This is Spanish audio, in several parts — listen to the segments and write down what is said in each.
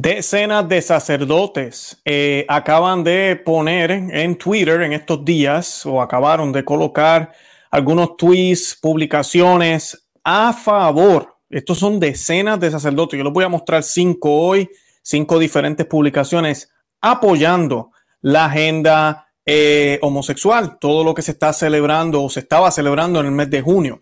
Decenas de sacerdotes eh, acaban de poner en Twitter en estos días o acabaron de colocar algunos tweets, publicaciones a favor. Estos son decenas de sacerdotes. Yo les voy a mostrar cinco hoy, cinco diferentes publicaciones apoyando la agenda eh, homosexual, todo lo que se está celebrando o se estaba celebrando en el mes de junio.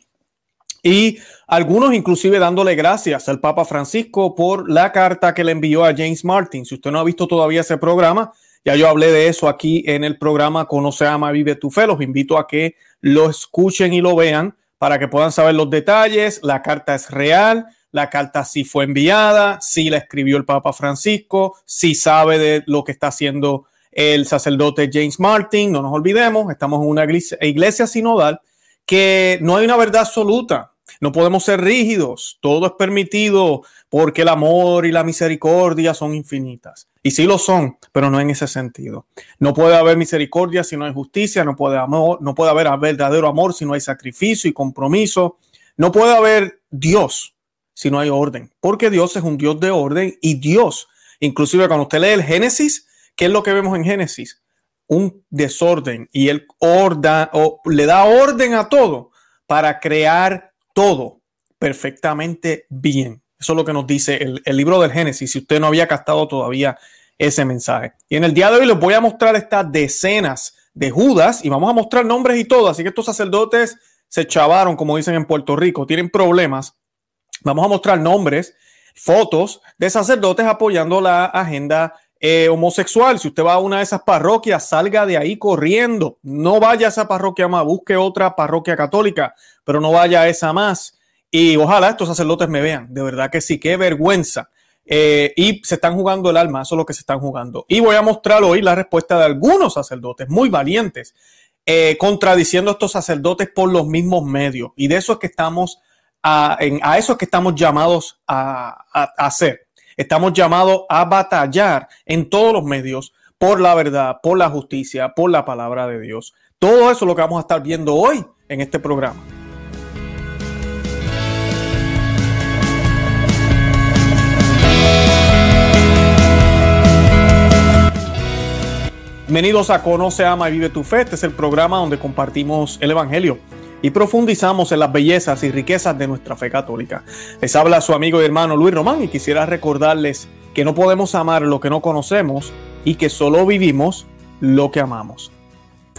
Y algunos inclusive dándole gracias al Papa Francisco por la carta que le envió a James Martin. Si usted no ha visto todavía ese programa, ya yo hablé de eso aquí en el programa Conoce, Ama, Vive tu Fe. Los invito a que lo escuchen y lo vean para que puedan saber los detalles. La carta es real, la carta sí fue enviada, sí la escribió el Papa Francisco, sí sabe de lo que está haciendo el sacerdote James Martin. No nos olvidemos, estamos en una iglesia, iglesia sinodal que no hay una verdad absoluta. No podemos ser rígidos, todo es permitido porque el amor y la misericordia son infinitas. Y sí lo son, pero no en ese sentido. No puede haber misericordia si no hay justicia, no puede, amor, no puede haber verdadero amor si no hay sacrificio y compromiso. No puede haber Dios si no hay orden, porque Dios es un Dios de orden y Dios, inclusive cuando usted lee el Génesis, ¿qué es lo que vemos en Génesis? Un desorden y él orda, o le da orden a todo para crear todo perfectamente bien. Eso es lo que nos dice el, libro del Génesis, si usted no había captado todavía ese mensaje. Y en el día de hoy les voy a mostrar estas decenas de Judas y vamos a mostrar nombres y todo. Así que estos sacerdotes se chavaron, como dicen en Puerto Rico, tienen problemas. Vamos a mostrar nombres, fotos de sacerdotes apoyando la agenda eh, homosexual. Si usted va a una de esas parroquias, salga de ahí corriendo. No vaya a esa parroquia más, busque otra parroquia católica pero no vaya a esa más. Y ojalá estos sacerdotes me vean, de verdad que sí, qué vergüenza. Eh, y se están jugando el alma, eso es lo que se están jugando. Y voy a mostrar hoy la respuesta de algunos sacerdotes muy valientes, eh, contradiciendo a estos sacerdotes por los mismos medios. Y de eso es que estamos, a, eso es que estamos llamados a hacer. Estamos llamados a batallar en todos los medios por la verdad, por la justicia, por la palabra de Dios. Todo eso es lo que vamos a estar viendo hoy en este programa. Bienvenidos a Conoce, Ama y Vive tu Fe. Este es el programa donde compartimos el Evangelio y profundizamos en las bellezas y riquezas de nuestra fe católica. Les habla su amigo y hermano Luis Román y quisiera recordarles que no podemos amar lo que no conocemos y que solo vivimos lo que amamos.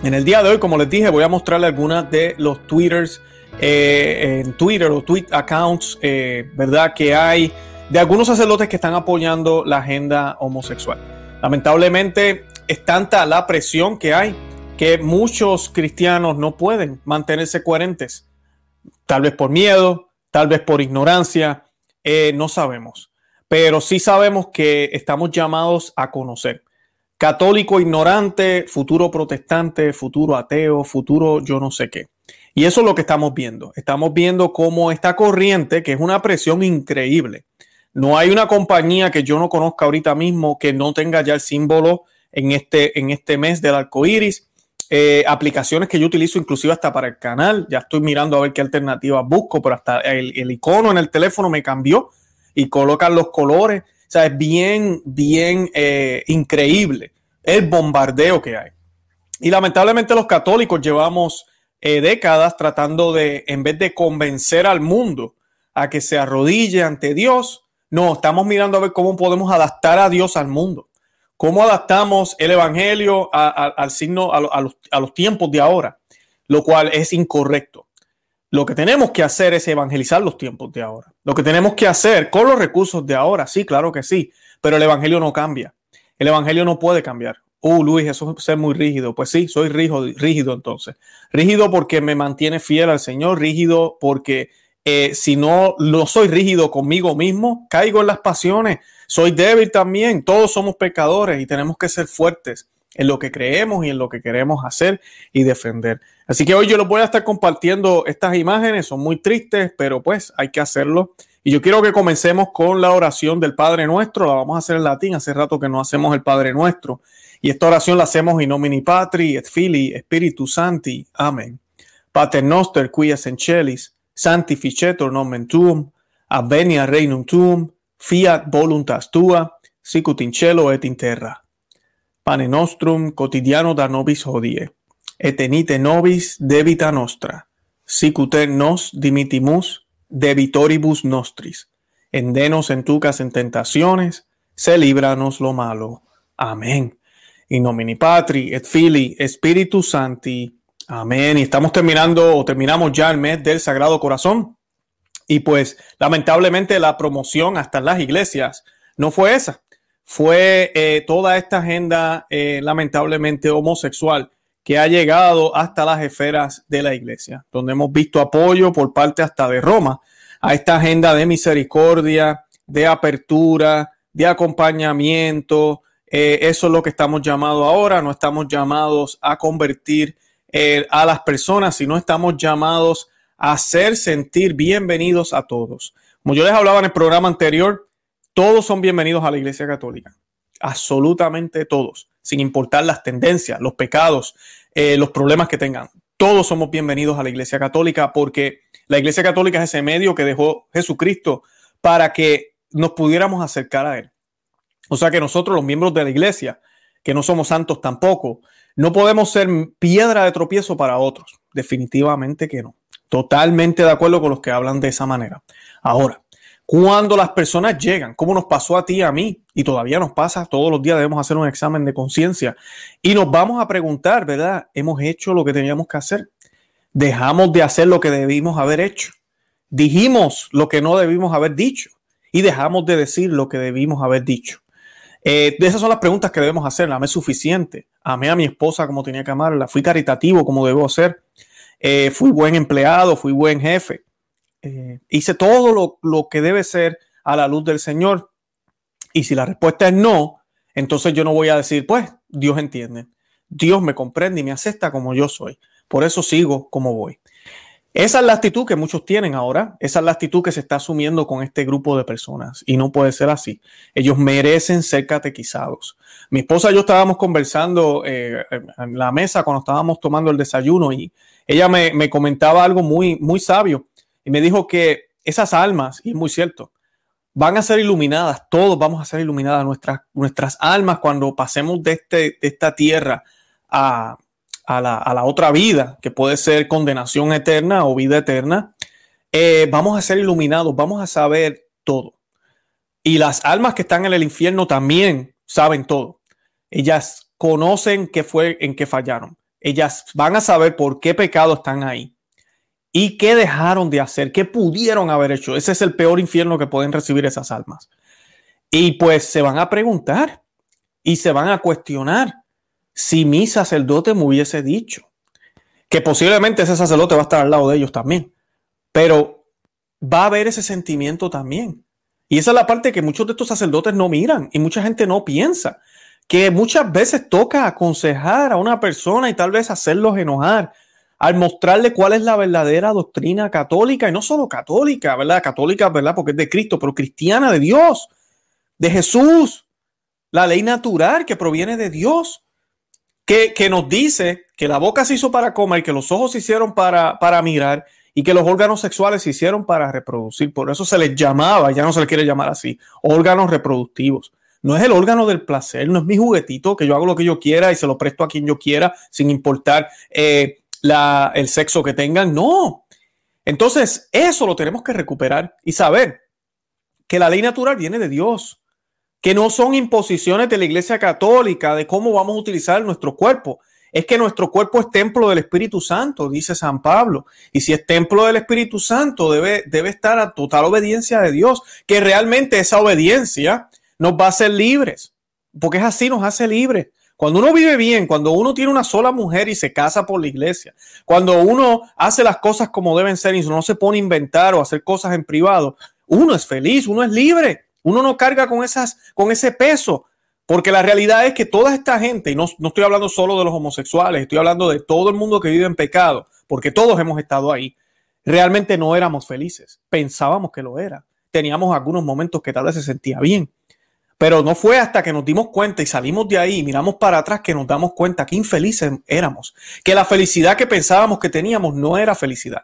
En el día de hoy, como les dije, voy a mostrarles algunas de los twitters eh, en Twitter o tweet accounts, eh, ¿verdad? Que hay de algunos sacerdotes que están apoyando la agenda homosexual. Lamentablemente, es tanta la presión que hay que muchos cristianos no pueden mantenerse coherentes. Tal vez por miedo, tal vez por ignorancia, eh, no sabemos. Pero sí sabemos que estamos llamados a conocer. Católico ignorante, futuro protestante, futuro ateo, futuro yo no sé qué. Y eso es lo que estamos viendo. Estamos viendo cómo esta corriente, que es una presión increíble. No hay una compañía que yo no conozca ahorita mismo que no tenga ya el símbolo en este, en este mes del arco iris. Eh, aplicaciones que yo utilizo inclusive hasta para el canal. Ya estoy mirando a ver qué alternativas busco, pero hasta el, icono en el teléfono me cambió y colocan los colores. O sea, es bien, bien eh, increíble el bombardeo que hay. Y lamentablemente los católicos llevamos eh, décadas tratando de, en vez de convencer al mundo a que se arrodille ante Dios, no, estamos mirando a ver cómo podemos adaptar a Dios al mundo. ¿Cómo adaptamos el Evangelio al signo, a, los, tiempos de ahora? Lo cual es incorrecto. Lo que tenemos que hacer es evangelizar los tiempos de ahora. Lo que tenemos que hacer con los recursos de ahora, sí, claro que sí, pero el Evangelio no cambia. El Evangelio no puede cambiar. Uh, Luis, eso es ser muy rígido. Pues sí, soy rígido, rígido entonces. Rígido porque me mantiene fiel al Señor, rígido porque eh, si no, no soy rígido conmigo mismo, caigo en las pasiones, soy débil también, todos somos pecadores y tenemos que ser fuertes en lo que creemos y en lo que queremos hacer y defender. Así que hoy yo les voy a estar compartiendo estas imágenes, son muy tristes, pero pues hay que hacerlo. Y yo quiero que comencemos con la oración del Padre Nuestro, la vamos a hacer en latín, hace rato que no hacemos el Padre Nuestro. Y esta oración la hacemos in nomini Patri et Filii Spiritus Santi. Amén. Pater noster qui es en celis sanctificetur nomen tuum, avenia regnum tuum, fiat voluntas tua, sicut in cielo et in terra. Pane nostrum quotidiano da nobis hodie, et enite nobis debita nostra, sicut nos dimitimus debitoribus nostris, endenos en tucas en tentaciones, se líbranos lo malo. Amén. In nomini Patri et Fili Spiritus Santi. Amén. Y estamos terminando o terminamos ya el mes del Sagrado Corazón. Y pues lamentablemente la promoción hasta las iglesias no fue esa. Fue eh, toda esta agenda eh, lamentablemente homosexual que ha llegado hasta las esferas de la iglesia, donde hemos visto apoyo por parte hasta de Roma a esta agenda de misericordia, de apertura, de acompañamiento. Eh, eso es lo que estamos llamados ahora. No estamos llamados a convertir a las personas, sino estamos llamados hacer sentir bienvenidos a todos. Como yo les hablaba en el programa anterior, todos son bienvenidos a la Iglesia Católica. Absolutamente todos, sin importar las tendencias, los pecados, eh, los problemas que tengan. Todos somos bienvenidos a la Iglesia Católica porque la Iglesia Católica es ese medio que dejó Jesucristo para que nos pudiéramos acercar a Él. O sea que nosotros, los miembros de la Iglesia, que no somos santos tampoco, no podemos ser piedra de tropiezo para otros. Definitivamente que no. Totalmente de acuerdo con los que hablan de esa manera. Ahora, cuando las personas llegan, como nos pasó a ti y a mí, y todavía nos pasa, todos los días debemos hacer un examen de conciencia y nos vamos a preguntar, ¿verdad? ¿Hemos hecho lo que teníamos que hacer? ¿Dejamos de hacer lo que debimos haber hecho? ¿Dijimos lo que no debimos haber dicho? Y dejamos de decir lo que debimos haber dicho. Eh, esas son las preguntas que debemos hacer. ¿Amé suficiente? ¿Amé a mi esposa como tenía que amarla? ¿Fui caritativo como debo ser? Eh, ¿Fui buen empleado? ¿Fui buen jefe? Eh, hice todo lo, lo que debe ser a la luz del Señor. Y si la respuesta es no, entonces yo no voy a decir, pues Dios entiende. Dios me comprende y me acepta como yo soy. Por eso sigo como voy. Esa es la actitud que muchos tienen ahora, esa es la actitud que se está asumiendo con este grupo de personas y no puede ser así. Ellos merecen ser catequizados. Mi esposa y yo estábamos conversando eh, en la mesa cuando estábamos tomando el desayuno y ella me, comentaba algo muy, muy sabio y me dijo que esas almas, y es muy cierto, van a ser iluminadas, todos vamos a ser iluminadas, nuestras, nuestras almas cuando pasemos de, este, de esta tierra a, a la, otra vida, que puede ser condenación eterna o vida eterna, eh, vamos a ser iluminados, vamos a saber todo. Y las almas que están en el infierno también saben todo. Ellas conocen qué fue en qué fallaron. Ellas van a saber por qué pecado están ahí y qué dejaron de hacer, qué pudieron haber hecho. Ese es el peor infierno que pueden recibir esas almas. Y pues se van a preguntar y se van a cuestionar si mi sacerdote me hubiese dicho que posiblemente ese sacerdote va a estar al lado de ellos también, pero va a haber ese sentimiento también. Y esa es la parte que muchos de estos sacerdotes no miran y mucha gente no piensa, que muchas veces toca aconsejar a una persona y tal vez hacerlos enojar al mostrarle cuál es la verdadera doctrina católica y no solo católica, ¿verdad? Católica, ¿verdad? Porque es de Cristo, pero cristiana de Dios, de Jesús, la ley natural que proviene de Dios que, nos dice que la boca se hizo para comer, que los ojos se hicieron para, para mirar y que los órganos sexuales se hicieron para reproducir. Por eso se les llamaba, ya no se les quiere llamar así, órganos reproductivos. No es el órgano del placer, no es mi juguetito que yo hago lo que yo quiera y se lo presto a quien yo quiera sin importar eh, la, el sexo que tengan. No. Entonces, eso lo tenemos que recuperar y saber que la ley natural viene de Dios que no son imposiciones de la Iglesia Católica de cómo vamos a utilizar nuestro cuerpo. Es que nuestro cuerpo es templo del Espíritu Santo, dice San Pablo. Y si es templo del Espíritu Santo, debe, debe estar a total obediencia de Dios, que realmente esa obediencia nos va a hacer libres, porque es así, nos hace libres. Cuando uno vive bien, cuando uno tiene una sola mujer y se casa por la iglesia, cuando uno hace las cosas como deben ser y no se pone a inventar o hacer cosas en privado, uno es feliz, uno es libre. Uno no carga con, esas, con ese peso, porque la realidad es que toda esta gente, y no, no estoy hablando solo de los homosexuales, estoy hablando de todo el mundo que vive en pecado, porque todos hemos estado ahí, realmente no éramos felices, pensábamos que lo era, teníamos algunos momentos que tal vez se sentía bien, pero no fue hasta que nos dimos cuenta y salimos de ahí y miramos para atrás que nos damos cuenta que infelices éramos, que la felicidad que pensábamos que teníamos no era felicidad.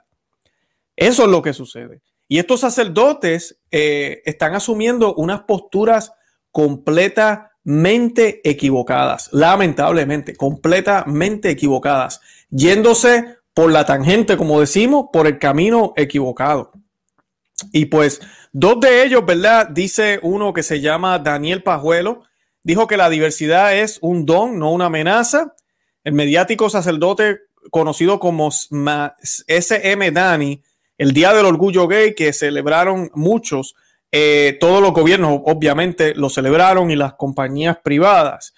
Eso es lo que sucede. Y estos sacerdotes eh, están asumiendo unas posturas completamente equivocadas, lamentablemente, completamente equivocadas, yéndose por la tangente, como decimos, por el camino equivocado. Y pues dos de ellos, ¿verdad? Dice uno que se llama Daniel Pajuelo, dijo que la diversidad es un don, no una amenaza. El mediático sacerdote conocido como SM Dani, el Día del Orgullo Gay, que celebraron muchos, eh, todos los gobiernos obviamente lo celebraron y las compañías privadas.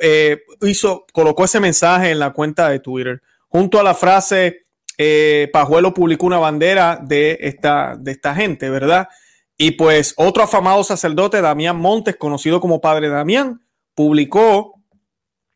Eh, hizo, colocó ese mensaje en la cuenta de Twitter. Junto a la frase, eh, Pajuelo publicó una bandera de esta, de esta gente, ¿verdad? Y pues otro afamado sacerdote, Damián Montes, conocido como Padre Damián, publicó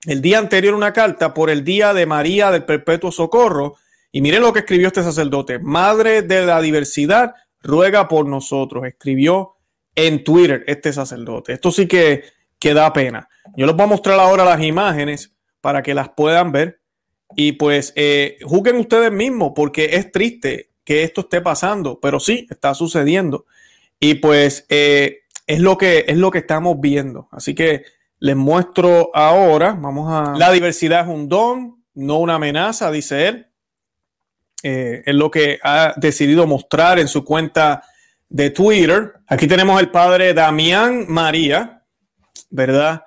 el día anterior una carta por el Día de María del Perpetuo Socorro. Y miren lo que escribió este sacerdote. Madre de la diversidad, ruega por nosotros. Escribió en Twitter este sacerdote. Esto sí que, que da pena. Yo les voy a mostrar ahora las imágenes para que las puedan ver. Y pues eh, juzguen ustedes mismos porque es triste que esto esté pasando, pero sí está sucediendo. Y pues eh, es, lo que, es lo que estamos viendo. Así que les muestro ahora, vamos a... La diversidad es un don, no una amenaza, dice él. Eh, es lo que ha decidido mostrar en su cuenta de Twitter. Aquí tenemos el padre Damián María, ¿verdad?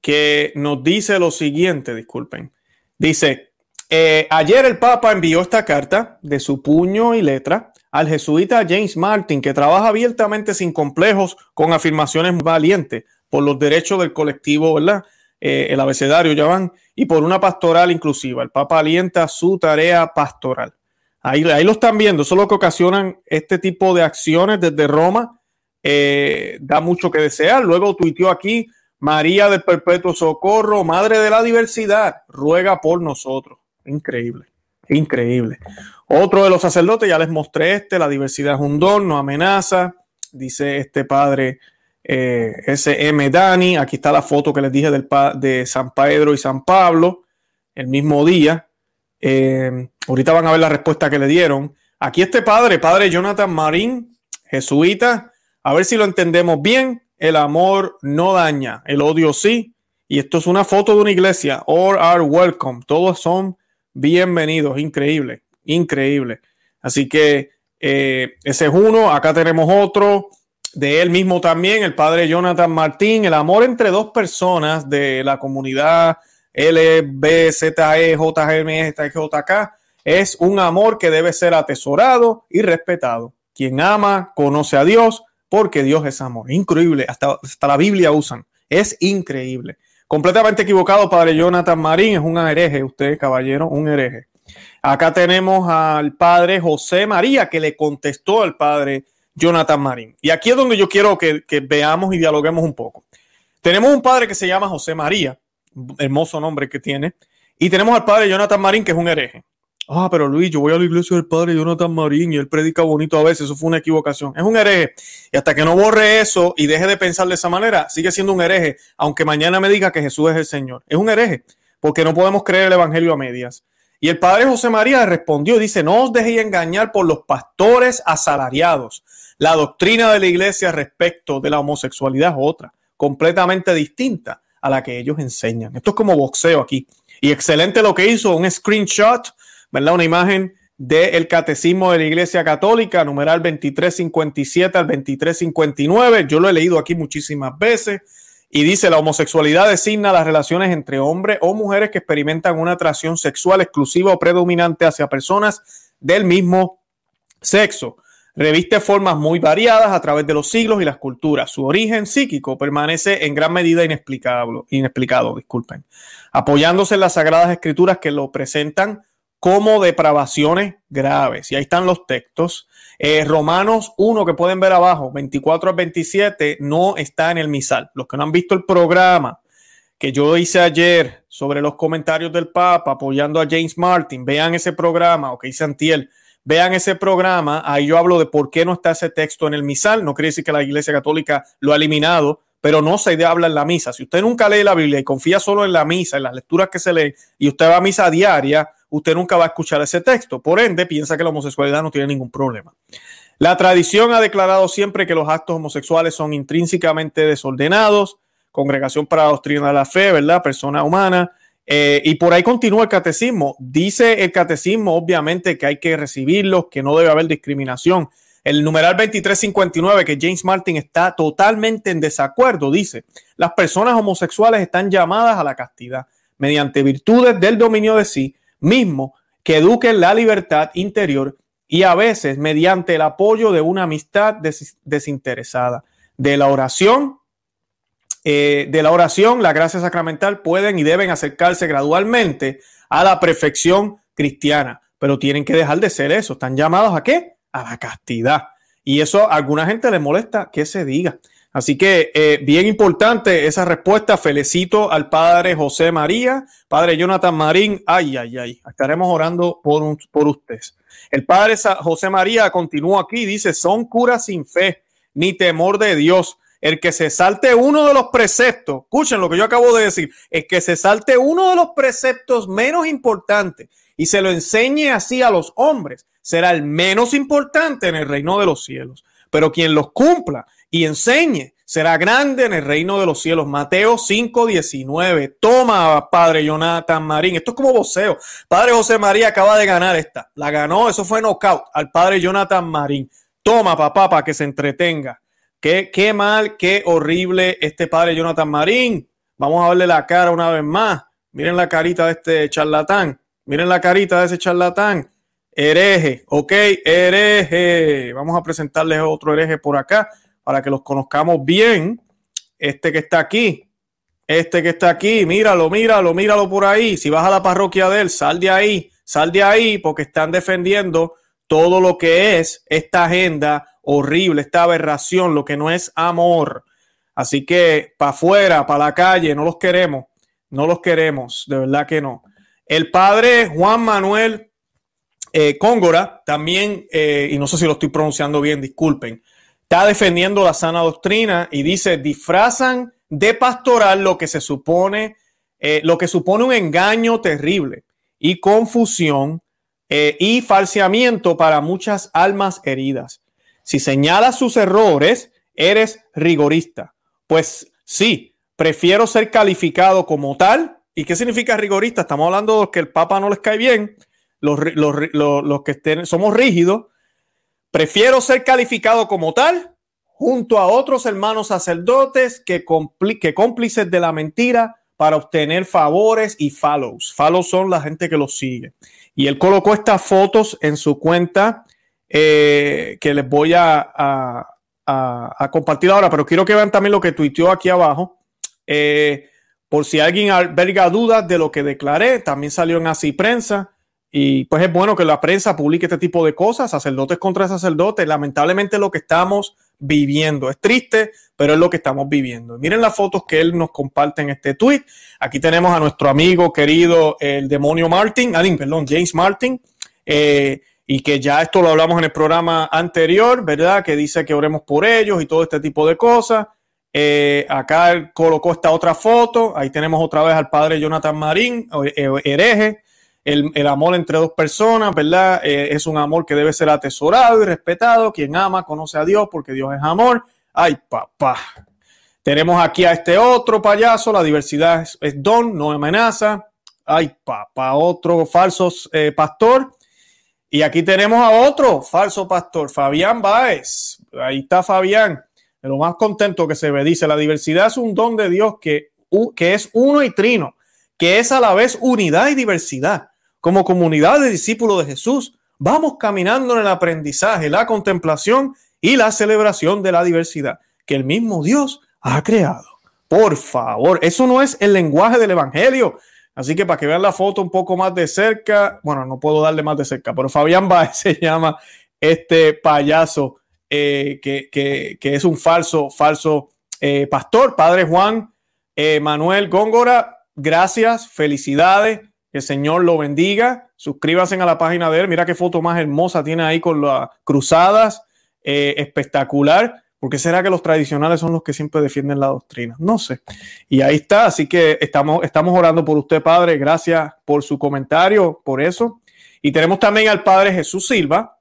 Que nos dice lo siguiente, disculpen. Dice, eh, ayer el Papa envió esta carta de su puño y letra al jesuita James Martin, que trabaja abiertamente sin complejos con afirmaciones valientes por los derechos del colectivo, ¿verdad? Eh, el abecedario ya van, y por una pastoral inclusiva. El Papa alienta su tarea pastoral. Ahí, ahí lo están viendo, eso es lo que ocasionan este tipo de acciones desde Roma. Eh, da mucho que desear. Luego tuiteó aquí, María del Perpetuo Socorro, Madre de la Diversidad, ruega por nosotros. Increíble, increíble. Otro de los sacerdotes, ya les mostré este, la diversidad es un don, no amenaza, dice este padre eh, SM Dani. Aquí está la foto que les dije del de San Pedro y San Pablo, el mismo día. Eh, ahorita van a ver la respuesta que le dieron. Aquí este padre, padre Jonathan Marín, jesuita, a ver si lo entendemos bien. El amor no daña, el odio sí. Y esto es una foto de una iglesia. All are welcome. Todos son bienvenidos. Increíble increíble. Así que eh, ese es uno. Acá tenemos otro de él mismo también, el padre Jonathan Martín. El amor entre dos personas de la comunidad LBZE, JGM, JK es un amor que debe ser atesorado y respetado. Quien ama conoce a Dios porque Dios es amor. Increíble. Hasta, hasta la Biblia usan. Es increíble. Completamente equivocado, padre Jonathan Marín. Es un hereje, usted, caballero, un hereje. Acá tenemos al padre José María que le contestó al padre Jonathan Marín. Y aquí es donde yo quiero que, veamos y dialoguemos un poco. Tenemos un padre que se llama José María, hermoso nombre que tiene, y tenemos al padre Jonathan Marín que es un hereje. Ah, pero Luis, yo voy a la iglesia del padre Jonathan Marín y él predica bonito a veces, eso fue una equivocación. Es un hereje. Y hasta que no borre eso y deje de pensar de esa manera, sigue siendo un hereje, aunque mañana me diga que Jesús es el Señor. Es un hereje, porque no podemos creer el Evangelio a medias. Y el padre José María respondió, dice, no os dejéis engañar por los pastores asalariados. La doctrina de la iglesia respecto de la homosexualidad es otra, completamente distinta a la que ellos enseñan. Esto es como boxeo aquí. Y excelente lo que hizo, un screenshot, ¿verdad? Una imagen del Catecismo de la Iglesia Católica, numeral 2357 al 2359. Yo lo he leído aquí muchísimas veces y dice, la homosexualidad designa las relaciones entre hombres o mujeres que experimentan una atracción sexual exclusiva o predominante hacia personas del mismo sexo. Reviste formas muy variadas a través de los siglos y las culturas. Su origen psíquico permanece en gran medida inexplicable, inexplicado, disculpen, apoyándose en las sagradas escrituras que lo presentan como depravaciones graves. Y ahí están los textos. Eh, Romanos 1, que pueden ver abajo, 24 al 27, no está en el misal. Los que no han visto el programa que yo hice ayer sobre los comentarios del Papa apoyando a James Martin, vean ese programa, o que hice Antiel, vean ese programa, ahí yo hablo de por qué no está ese texto en el misal. No quiere decir que la Iglesia Católica lo ha eliminado, pero no se habla en la misa. Si usted nunca lee la Biblia y confía solo en la misa, en las lecturas que se lee, y usted va a misa diaria, usted nunca va a escuchar ese texto. Por ende, piensa que la homosexualidad no tiene ningún problema. La tradición ha declarado siempre que los actos homosexuales son intrínsecamente desordenados. Congregación para la Doctrina de la Fe, ¿verdad? Persona humana. Eh, y por ahí continúa el catecismo. Dice el catecismo, obviamente, que hay que recibirlos, que no debe haber discriminación. El numeral 2359, que James Martin está totalmente en desacuerdo, dice, las personas homosexuales están llamadas a la castidad mediante virtudes del dominio de sí mismo que eduquen la libertad interior y a veces mediante el apoyo de una amistad desinteresada. De la oración, eh, de la oración, la gracia sacramental pueden y deben acercarse gradualmente a la perfección cristiana, pero tienen que dejar de ser eso. ¿Están llamados a qué? A la castidad. Y eso a alguna gente le molesta que se diga. Así que eh, bien importante esa respuesta. Felicito al padre José María, padre Jonathan Marín. Ay, ay, ay. Estaremos orando por, por ustedes. El padre José María continúa aquí, dice, son curas sin fe ni temor de Dios. El que se salte uno de los preceptos, escuchen lo que yo acabo de decir, el que se salte uno de los preceptos menos importantes y se lo enseñe así a los hombres, será el menos importante en el reino de los cielos. Pero quien los cumpla y enseñe. Será grande en el reino de los cielos. Mateo 5:19. Toma, Padre Jonathan Marín. Esto es como voceo. Padre José María acaba de ganar esta. La ganó, eso fue knockout al Padre Jonathan Marín. Toma, papá, para que se entretenga. Qué, qué mal, qué horrible este Padre Jonathan Marín. Vamos a verle la cara una vez más. Miren la carita de este charlatán. Miren la carita de ese charlatán. Hereje, ok, hereje. Vamos a presentarles otro hereje por acá para que los conozcamos bien. Este que está aquí, este que está aquí, míralo, míralo, míralo por ahí. Si vas a la parroquia de él, sal de ahí, sal de ahí, porque están defendiendo todo lo que es esta agenda horrible, esta aberración, lo que no es amor. Así que para afuera, para la calle, no los queremos, no los queremos, de verdad que no. El padre Juan Manuel eh, Cóngora también, eh, y no sé si lo estoy pronunciando bien, disculpen, está defendiendo la sana doctrina y dice, disfrazan de pastoral lo que se supone, eh, lo que supone un engaño terrible y confusión y falseamiento para muchas almas heridas. Si señalas sus errores, eres rigorista. Pues sí, prefiero ser calificado como tal. ¿Y qué significa rigorista? Estamos hablando de que el Papa no les cae bien, los, los que estén, somos rígidos Prefiero ser calificado como tal junto a otros hermanos sacerdotes que, que cómplices de la mentira para obtener favores y follows. Follows son la gente que los sigue. Y él colocó estas fotos en su cuenta eh, que les voy a, a, compartir ahora, pero quiero que vean también lo que tuiteó aquí abajo. Eh, por si alguien alberga dudas de lo que declaré, también salió en Así Prensa. Y pues es bueno que la prensa publique este tipo de cosas, sacerdotes contra sacerdotes. Lamentablemente lo que estamos viviendo. Es triste, pero es lo que estamos viviendo. Miren las fotos que él nos comparte en este tweet. Aquí tenemos a nuestro amigo querido, el demonio Martin, ah, perdón, James Martin, eh, y que ya esto lo hablamos en el programa anterior, ¿verdad? Que dice que oremos por ellos y todo este tipo de cosas. Eh, acá colocó esta otra foto. Ahí tenemos otra vez al padre Jonathan Marín, eh, hereje el, amor entre dos personas, ¿verdad? Eh, es un amor que debe ser atesorado y respetado. Quien ama conoce a Dios porque Dios es amor. Ay, papá. Tenemos aquí a este otro payaso. La diversidad es, don, no amenaza. Ay, papá, otro falso eh, pastor. Y aquí tenemos a otro falso pastor, Fabián Báez. Ahí está Fabián, de lo más contento que se ve. Dice, la diversidad es un don de Dios que, que es uno y trino, que es a la vez unidad y diversidad como comunidad de discípulos de Jesús, vamos caminando en el aprendizaje, la contemplación y la celebración de la diversidad que el mismo Dios ha creado. Por favor, eso no es el lenguaje del Evangelio. Así que para que vean la foto un poco más de cerca, bueno, no puedo darle más de cerca, pero Fabián Baez se llama este payaso eh, que, es un falso, falso eh, pastor, Padre Juan eh, Manuel Góngora. Gracias, felicidades. Que el Señor lo bendiga. Suscríbanse a la página de él. Mira qué foto más hermosa tiene ahí con las cruzadas. Eh, espectacular. ¿Por qué será que los tradicionales son los que siempre defienden la doctrina? No sé. Y ahí está. Así que estamos, estamos orando por usted, Padre. Gracias por su comentario, por eso. Y tenemos también al Padre Jesús Silva.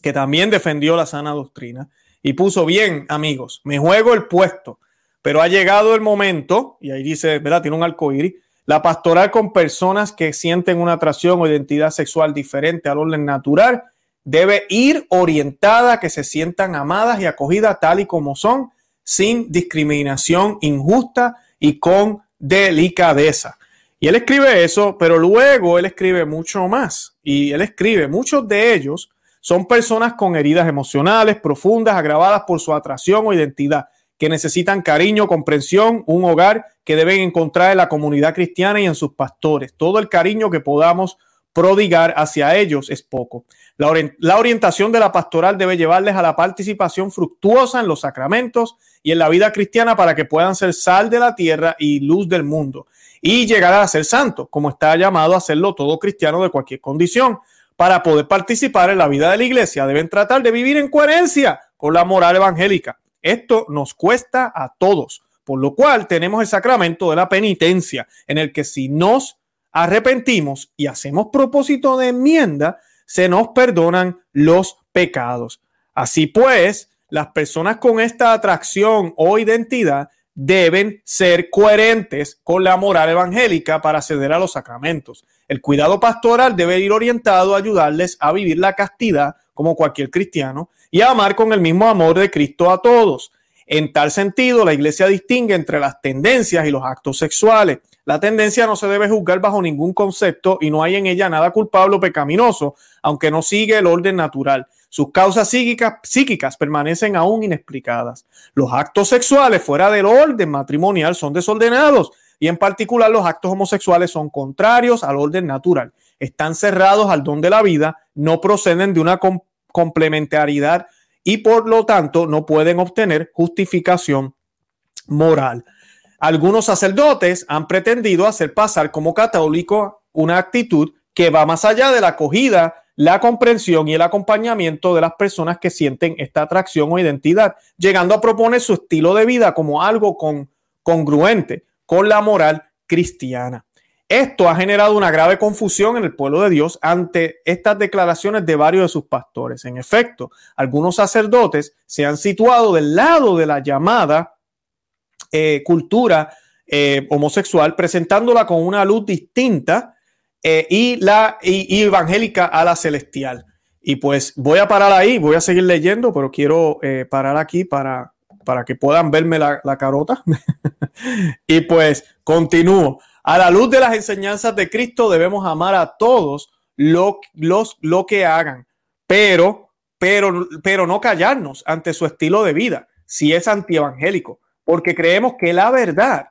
que también defendió la sana doctrina y puso bien, amigos, me juego el puesto, pero ha llegado el momento, y ahí dice, ¿verdad? Tiene un arcoíris, la pastoral con personas que sienten una atracción o identidad sexual diferente al orden natural debe ir orientada a que se sientan amadas y acogidas tal y como son, sin discriminación injusta y con delicadeza. Y él escribe eso, pero luego él escribe mucho más. Y él escribe, muchos de ellos son personas con heridas emocionales profundas, agravadas por su atracción o identidad, que necesitan cariño, comprensión, un hogar que deben encontrar en la comunidad cristiana y en sus pastores. Todo el cariño que podamos prodigar hacia ellos es poco. La, orientación de la pastoral debe llevarles a la participación fructuosa en los sacramentos y en la vida cristiana para que puedan ser sal de la tierra y luz del mundo y llegar a ser santo, como está llamado a hacerlo todo cristiano de cualquier condición. Para poder participar en la vida de la iglesia deben tratar de vivir en coherencia con la moral evangélica. Esto nos cuesta a todos, por lo cual tenemos el sacramento de la penitencia, en el que si nos arrepentimos y hacemos propósito de enmienda, se nos perdonan los pecados. Así pues, las personas con esta atracción o identidad deben ser coherentes con la moral evangélica para acceder a los sacramentos. El cuidado pastoral debe ir orientado a ayudarles a vivir la castidad como cualquier cristiano y amar con el mismo amor de Cristo a todos. En tal sentido, la iglesia distingue entre las tendencias y los actos sexuales. La tendencia no se debe juzgar bajo ningún concepto y no hay en ella nada culpable o pecaminoso, aunque no sigue el orden natural. Sus causas psíquicas, psíquicas permanecen aún inexplicadas. Los actos sexuales fuera del orden matrimonial son desordenados y en particular los actos homosexuales son contrarios al orden natural. Están cerrados al don de la vida, no proceden de una complementariedad y por lo tanto no pueden obtener justificación moral. Algunos sacerdotes han pretendido hacer pasar como católico una actitud que va más allá de la acogida, la comprensión y el acompañamiento de las personas que sienten esta atracción o identidad, llegando a proponer su estilo de vida como algo con, congruente con la moral cristiana. Esto ha generado una grave confusión en el pueblo de Dios ante estas declaraciones de varios de sus pastores. En efecto, algunos sacerdotes se han situado del lado de la llamada eh, cultura eh, homosexual, presentándola con una luz distinta eh, y la evangélica a la celestial. Y pues voy a parar ahí, voy a seguir leyendo, pero quiero parar aquí para, para que puedan verme la, carota. y pues continúo. A la luz de las enseñanzas de Cristo debemos amar a todos lo, los, lo que hagan, pero, pero, pero no callarnos ante su estilo de vida si es antievangélico porque creemos que la verdad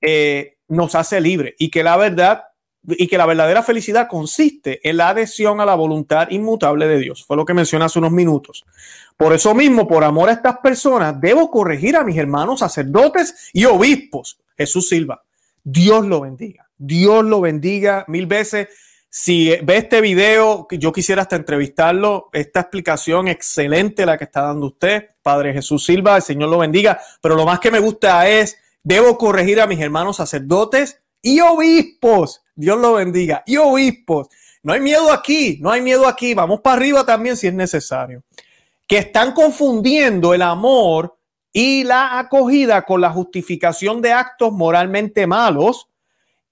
eh, nos hace libre y que la verdad y que la verdadera felicidad consiste en la adhesión a la voluntad inmutable de Dios. Fue lo que mencioné hace unos minutos. Por eso mismo, por amor a estas personas, debo corregir a mis hermanos sacerdotes y obispos. Jesús Silva, Dios lo bendiga. Dios lo bendiga mil veces. Si ve este video, yo quisiera hasta entrevistarlo. Esta explicación excelente la que está dando usted, Padre Jesús Silva, el Señor lo bendiga. Pero lo más que me gusta es, debo corregir a mis hermanos sacerdotes y obispos. Dios lo bendiga. Y obispos. No hay miedo aquí, no hay miedo aquí. Vamos para arriba también si es necesario. Que están confundiendo el amor y la acogida con la justificación de actos moralmente malos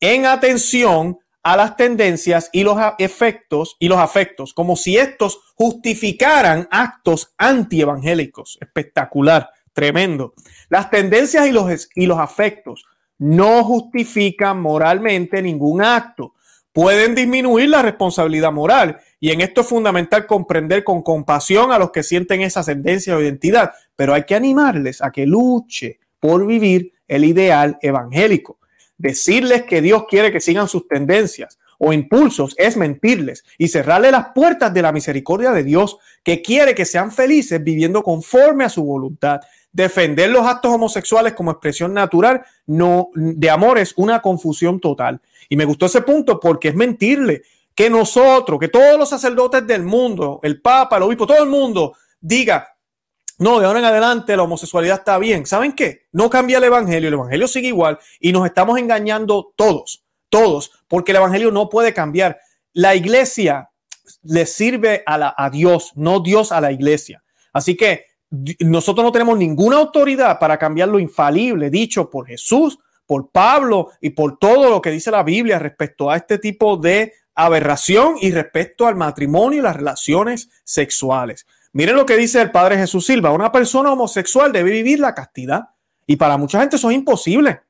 en atención a las tendencias y los efectos y los afectos, como si estos justificaran actos antievangélicos. Espectacular, tremendo. Las tendencias y los, y los afectos no justifican moralmente ningún acto. Pueden disminuir la responsabilidad moral y en esto es fundamental comprender con compasión a los que sienten esa tendencia o identidad, pero hay que animarles a que luche por vivir el ideal evangélico. Decirles que Dios quiere que sigan sus tendencias o impulsos es mentirles y cerrarle las puertas de la misericordia de Dios que quiere que sean felices viviendo conforme a su voluntad. Defender los actos homosexuales como expresión natural no, de amor es una confusión total. Y me gustó ese punto porque es mentirle que nosotros, que todos los sacerdotes del mundo, el Papa, el obispo, todo el mundo diga, no, de ahora en adelante la homosexualidad está bien. ¿Saben qué? No cambia el Evangelio, el Evangelio sigue igual y nos estamos engañando todos, todos, porque el Evangelio no puede cambiar. La iglesia, le sirve a, Dios, no Dios a la iglesia. Así que nosotros no tenemos ninguna autoridad para cambiar lo infalible dicho por Jesús, por Pablo y por todo lo que dice la Biblia respecto a este tipo de aberración y respecto al matrimonio y las relaciones sexuales. Miren lo que dice el Padre Jesús Silva, una persona homosexual debe vivir la castidad y para mucha gente eso es imposible.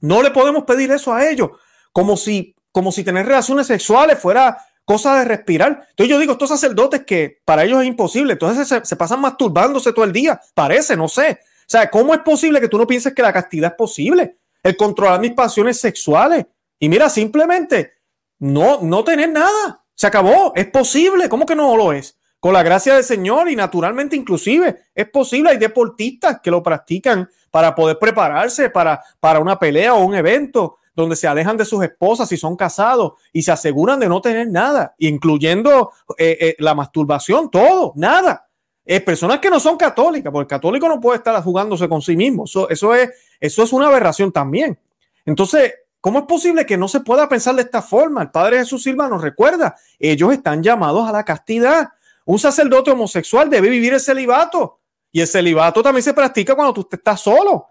No le podemos pedir eso a ellos, como si, como si tener relaciones sexuales fuera cosa de respirar. Entonces yo digo, estos sacerdotes que para ellos es imposible, entonces se, se, pasan masturbándose todo el día, parece, no sé. O sea, ¿cómo es posible que tú no pienses que la castidad es posible? El controlar mis pasiones sexuales. Y mira, simplemente no, no tener nada. Se acabó, es posible. ¿Cómo que no lo es? Con la gracia del Señor y naturalmente inclusive es posible. Hay deportistas que lo practican para poder prepararse para, para una pelea o un evento donde se alejan de sus esposas si son casados y se aseguran de no tener nada, incluyendo eh, eh, la masturbación, todo, nada. Eh, personas que no son católicas, porque el católico no puede estar jugándose con sí mismo. Eso, eso, es, eso es una aberración también. Entonces, ¿cómo es posible que no se pueda pensar de esta forma? El Padre Jesús Silva nos recuerda, ellos están llamados a la castidad. Un sacerdote homosexual debe vivir el celibato. Y el celibato también se practica cuando tú estás solo.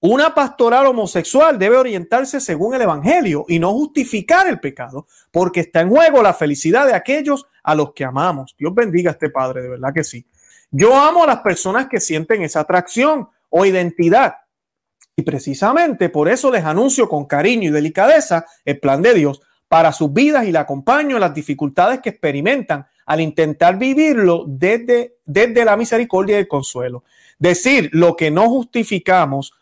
Una pastoral homosexual debe orientarse según el Evangelio y no justificar el pecado, porque está en juego la felicidad de aquellos a los que amamos. Dios bendiga a este Padre, de verdad que sí. Yo amo a las personas que sienten esa atracción o identidad. Y precisamente por eso les anuncio con cariño y delicadeza el plan de Dios para sus vidas y le acompaño en las dificultades que experimentan al intentar vivirlo desde, desde la misericordia y el consuelo. Decir lo que no justificamos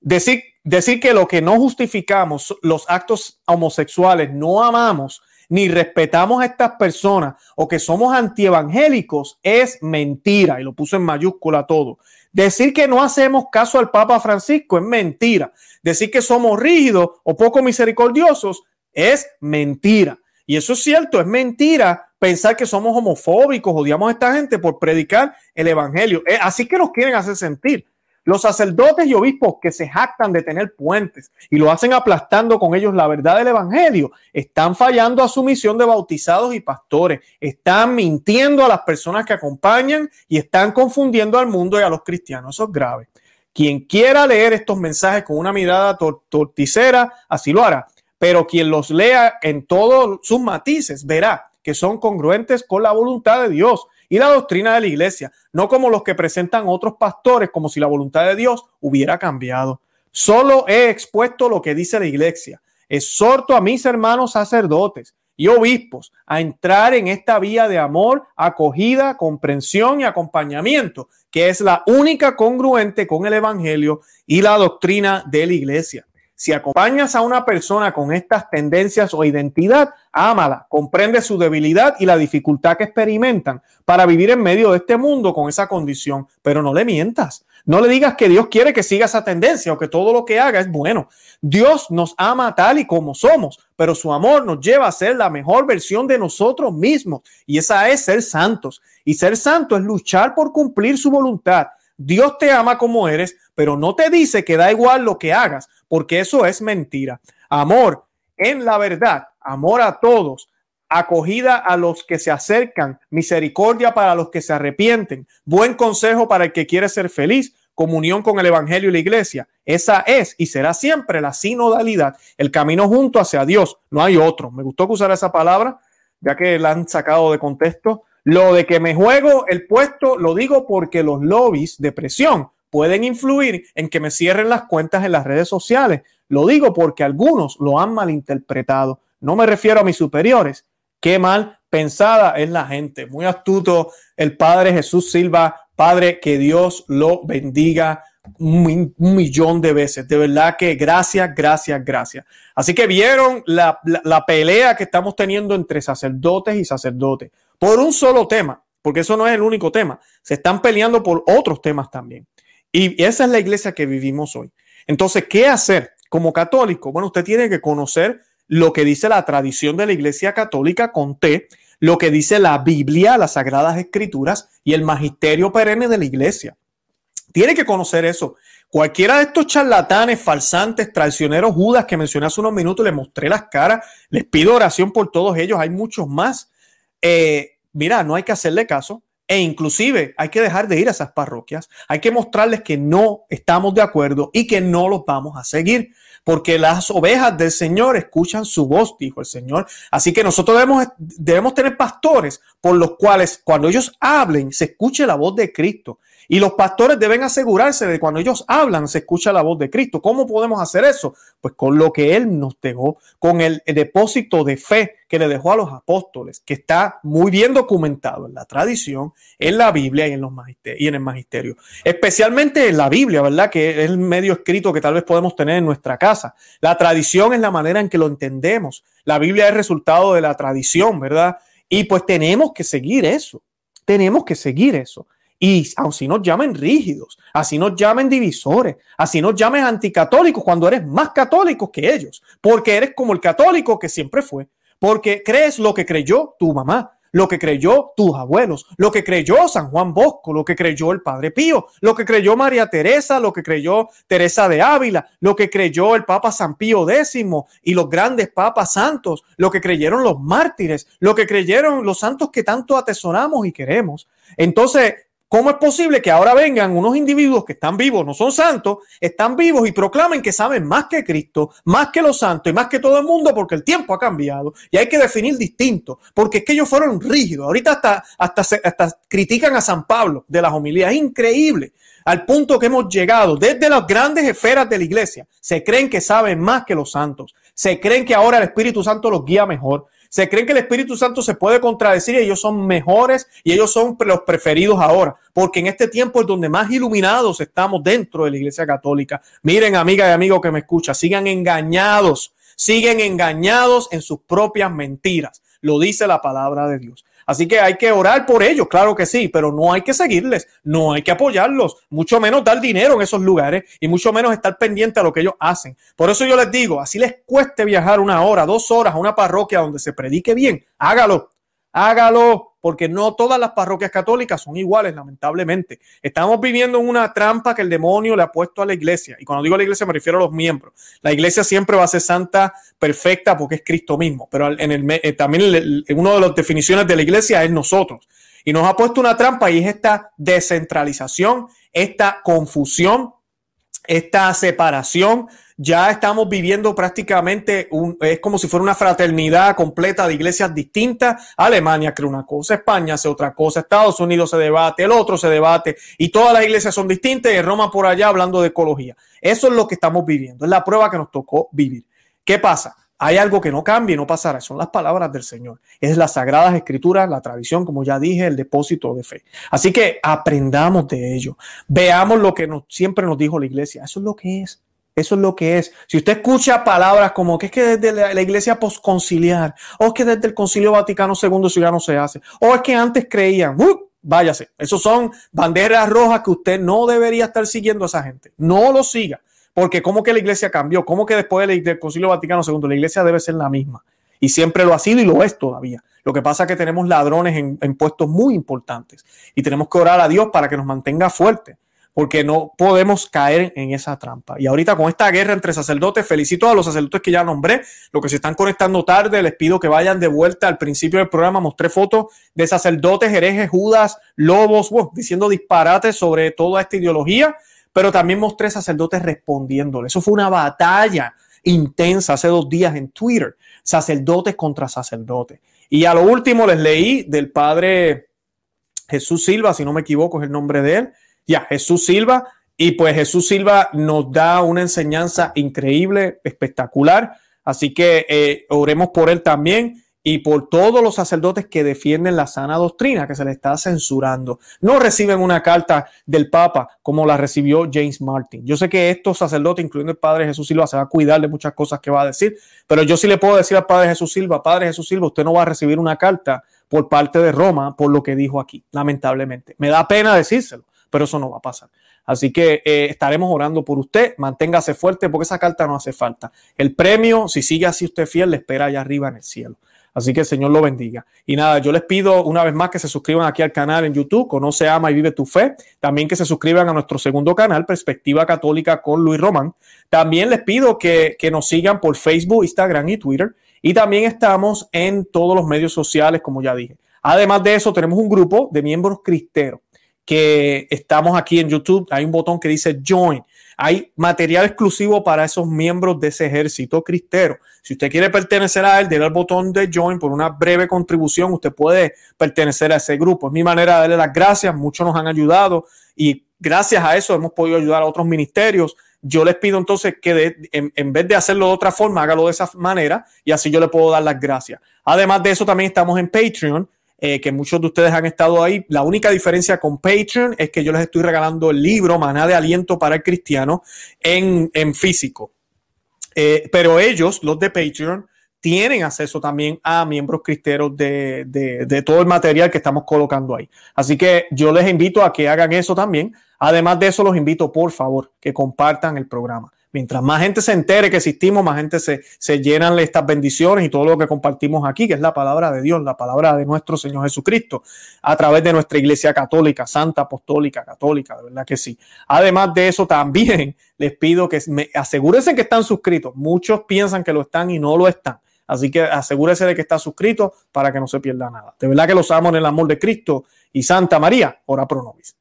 Decir, decir que lo que no justificamos, los actos homosexuales, no amamos ni respetamos a estas personas o que somos antievangélicos es mentira y lo puso en mayúscula todo. Decir que no hacemos caso al Papa Francisco es mentira. Decir que somos rígidos o poco misericordiosos es mentira. Y eso es cierto, es mentira pensar que somos homofóbicos, odiamos a esta gente por predicar el evangelio. Así que nos quieren hacer sentir. Los sacerdotes y obispos que se jactan de tener puentes y lo hacen aplastando con ellos la verdad del Evangelio, están fallando a su misión de bautizados y pastores, están mintiendo a las personas que acompañan y están confundiendo al mundo y a los cristianos. Eso es grave. Quien quiera leer estos mensajes con una mirada torticera, así lo hará. Pero quien los lea en todos sus matices verá que son congruentes con la voluntad de Dios y la doctrina de la iglesia, no como los que presentan otros pastores como si la voluntad de Dios hubiera cambiado. Solo he expuesto lo que dice la iglesia. Exhorto a mis hermanos sacerdotes y obispos a entrar en esta vía de amor, acogida, comprensión y acompañamiento, que es la única congruente con el Evangelio y la doctrina de la iglesia. Si acompañas a una persona con estas tendencias o identidad, ámala, comprende su debilidad y la dificultad que experimentan para vivir en medio de este mundo con esa condición, pero no le mientas. No le digas que Dios quiere que siga esa tendencia o que todo lo que haga es bueno. Dios nos ama tal y como somos, pero su amor nos lleva a ser la mejor versión de nosotros mismos y esa es ser santos. Y ser santo es luchar por cumplir su voluntad Dios te ama como eres, pero no te dice que da igual lo que hagas, porque eso es mentira. Amor en la verdad, amor a todos, acogida a los que se acercan, misericordia para los que se arrepienten, buen consejo para el que quiere ser feliz, comunión con el Evangelio y la iglesia. Esa es y será siempre la sinodalidad, el camino junto hacia Dios. No hay otro. Me gustó que usara esa palabra, ya que la han sacado de contexto. Lo de que me juego el puesto lo digo porque los lobbies de presión pueden influir en que me cierren las cuentas en las redes sociales. Lo digo porque algunos lo han malinterpretado. No me refiero a mis superiores. Qué mal pensada es la gente. Muy astuto el Padre Jesús Silva. Padre, que Dios lo bendiga un, millón de veces. De verdad que gracias, gracias, gracias. Así que vieron la, pelea que estamos teniendo entre sacerdotes y sacerdotes por un solo tema, porque eso no es el único tema. Se están peleando por otros temas también. Y esa es la iglesia que vivimos hoy. Entonces, ¿qué hacer como católico? Bueno, usted tiene que conocer lo que dice la tradición de la iglesia católica con T, lo que dice la Biblia, las sagradas escrituras y el magisterio perenne de la iglesia. Tiene que conocer eso. Cualquiera de estos charlatanes, falsantes, traicioneros, judas que mencioné hace unos minutos, les mostré las caras, les pido oración por todos ellos, hay muchos más eh, mira, no hay que hacerle caso, e inclusive hay que dejar de ir a esas parroquias, hay que mostrarles que no estamos de acuerdo y que no los vamos a seguir, porque las ovejas del Señor escuchan su voz, dijo el Señor. Así que nosotros debemos, debemos tener pastores por los cuales cuando ellos hablen se escuche la voz de Cristo. Y los pastores deben asegurarse de cuando ellos hablan se escucha la voz de Cristo. ¿Cómo podemos hacer eso? Pues con lo que Él nos dejó, con el, depósito de fe que le dejó a los apóstoles, que está muy bien documentado en la tradición, en la Biblia y en, los y en el magisterio. Especialmente en la Biblia, ¿verdad? Que es el medio escrito que tal vez podemos tener en nuestra casa. La tradición es la manera en que lo entendemos. La Biblia es resultado de la tradición, ¿verdad? Y pues tenemos que seguir eso. Tenemos que seguir eso. Y así nos llamen rígidos, así nos llamen divisores, así nos llamen anticatólicos cuando eres más católico que ellos, porque eres como el católico que siempre fue, porque crees lo que creyó tu mamá, lo que creyó tus abuelos, lo que creyó San Juan Bosco, lo que creyó el Padre Pío, lo que creyó María Teresa, lo que creyó Teresa de Ávila, lo que creyó el Papa San Pío X y los grandes papas santos, lo que creyeron los mártires, lo que creyeron los santos que tanto atesoramos y queremos. Entonces, ¿Cómo es posible que ahora vengan unos individuos que están vivos, no son santos, están vivos y proclamen que saben más que Cristo, más que los santos y más que todo el mundo porque el tiempo ha cambiado y hay que definir distinto, porque es que ellos fueron rígidos. Ahorita hasta, hasta, hasta critican a San Pablo de las homilías. Es increíble al punto que hemos llegado desde las grandes esferas de la iglesia. Se creen que saben más que los santos. Se creen que ahora el Espíritu Santo los guía mejor. Se creen que el Espíritu Santo se puede contradecir y ellos son mejores y ellos son los preferidos ahora, porque en este tiempo es donde más iluminados estamos dentro de la Iglesia Católica. Miren, amiga y amigo que me escucha, sigan engañados, siguen engañados en sus propias mentiras. Lo dice la palabra de Dios. Así que hay que orar por ellos, claro que sí, pero no hay que seguirles, no hay que apoyarlos, mucho menos dar dinero en esos lugares y mucho menos estar pendiente a lo que ellos hacen. Por eso yo les digo, así les cueste viajar una hora, dos horas a una parroquia donde se predique bien, hágalo, hágalo, porque no todas las parroquias católicas son iguales, lamentablemente. Estamos viviendo en una trampa que el demonio le ha puesto a la iglesia. Y cuando digo a la iglesia me refiero a los miembros. La iglesia siempre va a ser santa, perfecta, porque es Cristo mismo. Pero en el, eh, también una de las definiciones de la iglesia es nosotros. Y nos ha puesto una trampa y es esta descentralización, esta confusión, esta separación ya estamos viviendo prácticamente un, es como si fuera una fraternidad completa de iglesias distintas. Alemania cree una cosa, España hace otra cosa, Estados Unidos se debate, el otro se debate y todas las iglesias son distintas y Roma por allá hablando de ecología. Eso es lo que estamos viviendo, es la prueba que nos tocó vivir. ¿Qué pasa? Hay algo que no cambia y no pasará, son las palabras del Señor. Es las sagradas escrituras, la tradición, como ya dije, el depósito de fe. Así que aprendamos de ello. Veamos lo que siempre nos dijo la iglesia. Eso es lo que es. Eso es lo que es. Si usted escucha palabras como que es que desde la, iglesia posconciliar, o es que desde el concilio Vaticano II eso ya no se hace, o es que antes creían, ¡uh! váyase. Esos son banderas rojas que usted no debería estar siguiendo a esa gente. No lo siga. Porque como que la iglesia cambió, como que después del concilio Vaticano II la iglesia debe ser la misma. Y siempre lo ha sido y lo es todavía. Lo que pasa es que tenemos ladrones en, en puestos muy importantes y tenemos que orar a Dios para que nos mantenga fuertes porque no podemos caer en esa trampa. Y ahorita con esta guerra entre sacerdotes, felicito a los sacerdotes que ya nombré, los que se están conectando tarde, les pido que vayan de vuelta al principio del programa, mostré fotos de sacerdotes, herejes, judas, lobos, diciendo disparates sobre toda esta ideología, pero también mostré sacerdotes respondiéndole. Eso fue una batalla intensa hace dos días en Twitter, sacerdotes contra sacerdotes. Y a lo último les leí del padre Jesús Silva, si no me equivoco es el nombre de él, ya, Jesús Silva. Y pues Jesús Silva nos da una enseñanza increíble, espectacular. Así que eh, oremos por él también y por todos los sacerdotes que defienden la sana doctrina que se le está censurando. No reciben una carta del Papa como la recibió James Martin. Yo sé que estos sacerdotes, incluyendo el Padre Jesús Silva, se va a cuidar de muchas cosas que va a decir, pero yo sí le puedo decir al Padre Jesús Silva, Padre Jesús Silva, usted no va a recibir una carta por parte de Roma por lo que dijo aquí, lamentablemente. Me da pena decírselo, pero eso no va a pasar. Así que eh, estaremos orando por usted. Manténgase fuerte porque esa carta no hace falta. El premio, si sigue así usted fiel, le espera allá arriba en el cielo. Así que el Señor lo bendiga. Y nada, yo les pido una vez más que se suscriban aquí al canal en YouTube, Conoce, Ama y Vive tu Fe. También que se suscriban a nuestro segundo canal, Perspectiva Católica con Luis Román. También les pido que, que nos sigan por Facebook, Instagram y Twitter. Y también estamos en todos los medios sociales, como ya dije. Además de eso, tenemos un grupo de miembros cristeros que estamos aquí en YouTube. Hay un botón que dice Join. Hay material exclusivo para esos miembros de ese ejército cristero. Si usted quiere pertenecer a él, déle al botón de Join por una breve contribución. Usted puede pertenecer a ese grupo. Es mi manera de darle las gracias. Muchos nos han ayudado y gracias a eso hemos podido ayudar a otros ministerios. Yo les pido entonces que en, vez de hacerlo de otra forma, hágalo de esa manera y así yo le puedo dar las gracias. Además de eso, también estamos en Patreon. Eh, que muchos de ustedes han estado ahí. La única diferencia con Patreon es que yo les estoy regalando el libro Maná de Aliento para el Cristiano en, físico. Eh, pero ellos, los de Patreon, tienen acceso también a miembros cristeros de, de, todo el material que estamos colocando ahí. Así que yo les invito a que hagan eso también. Además de eso, los invito, por favor, que compartan el programa. Mientras más gente se entere que existimos, más gente se, se llenan estas bendiciones y todo lo que compartimos aquí, que es la palabra de Dios, la palabra de nuestro Señor Jesucristo, a través de nuestra iglesia católica, santa, apostólica, católica, de verdad que sí. Además de eso, también les pido que me asegúrense que están suscritos. Muchos piensan que lo están y no lo están. Así que asegúrese de que está suscrito para que no se pierda nada. De verdad que los amo en el amor de Cristo y Santa María, ora pro nobis.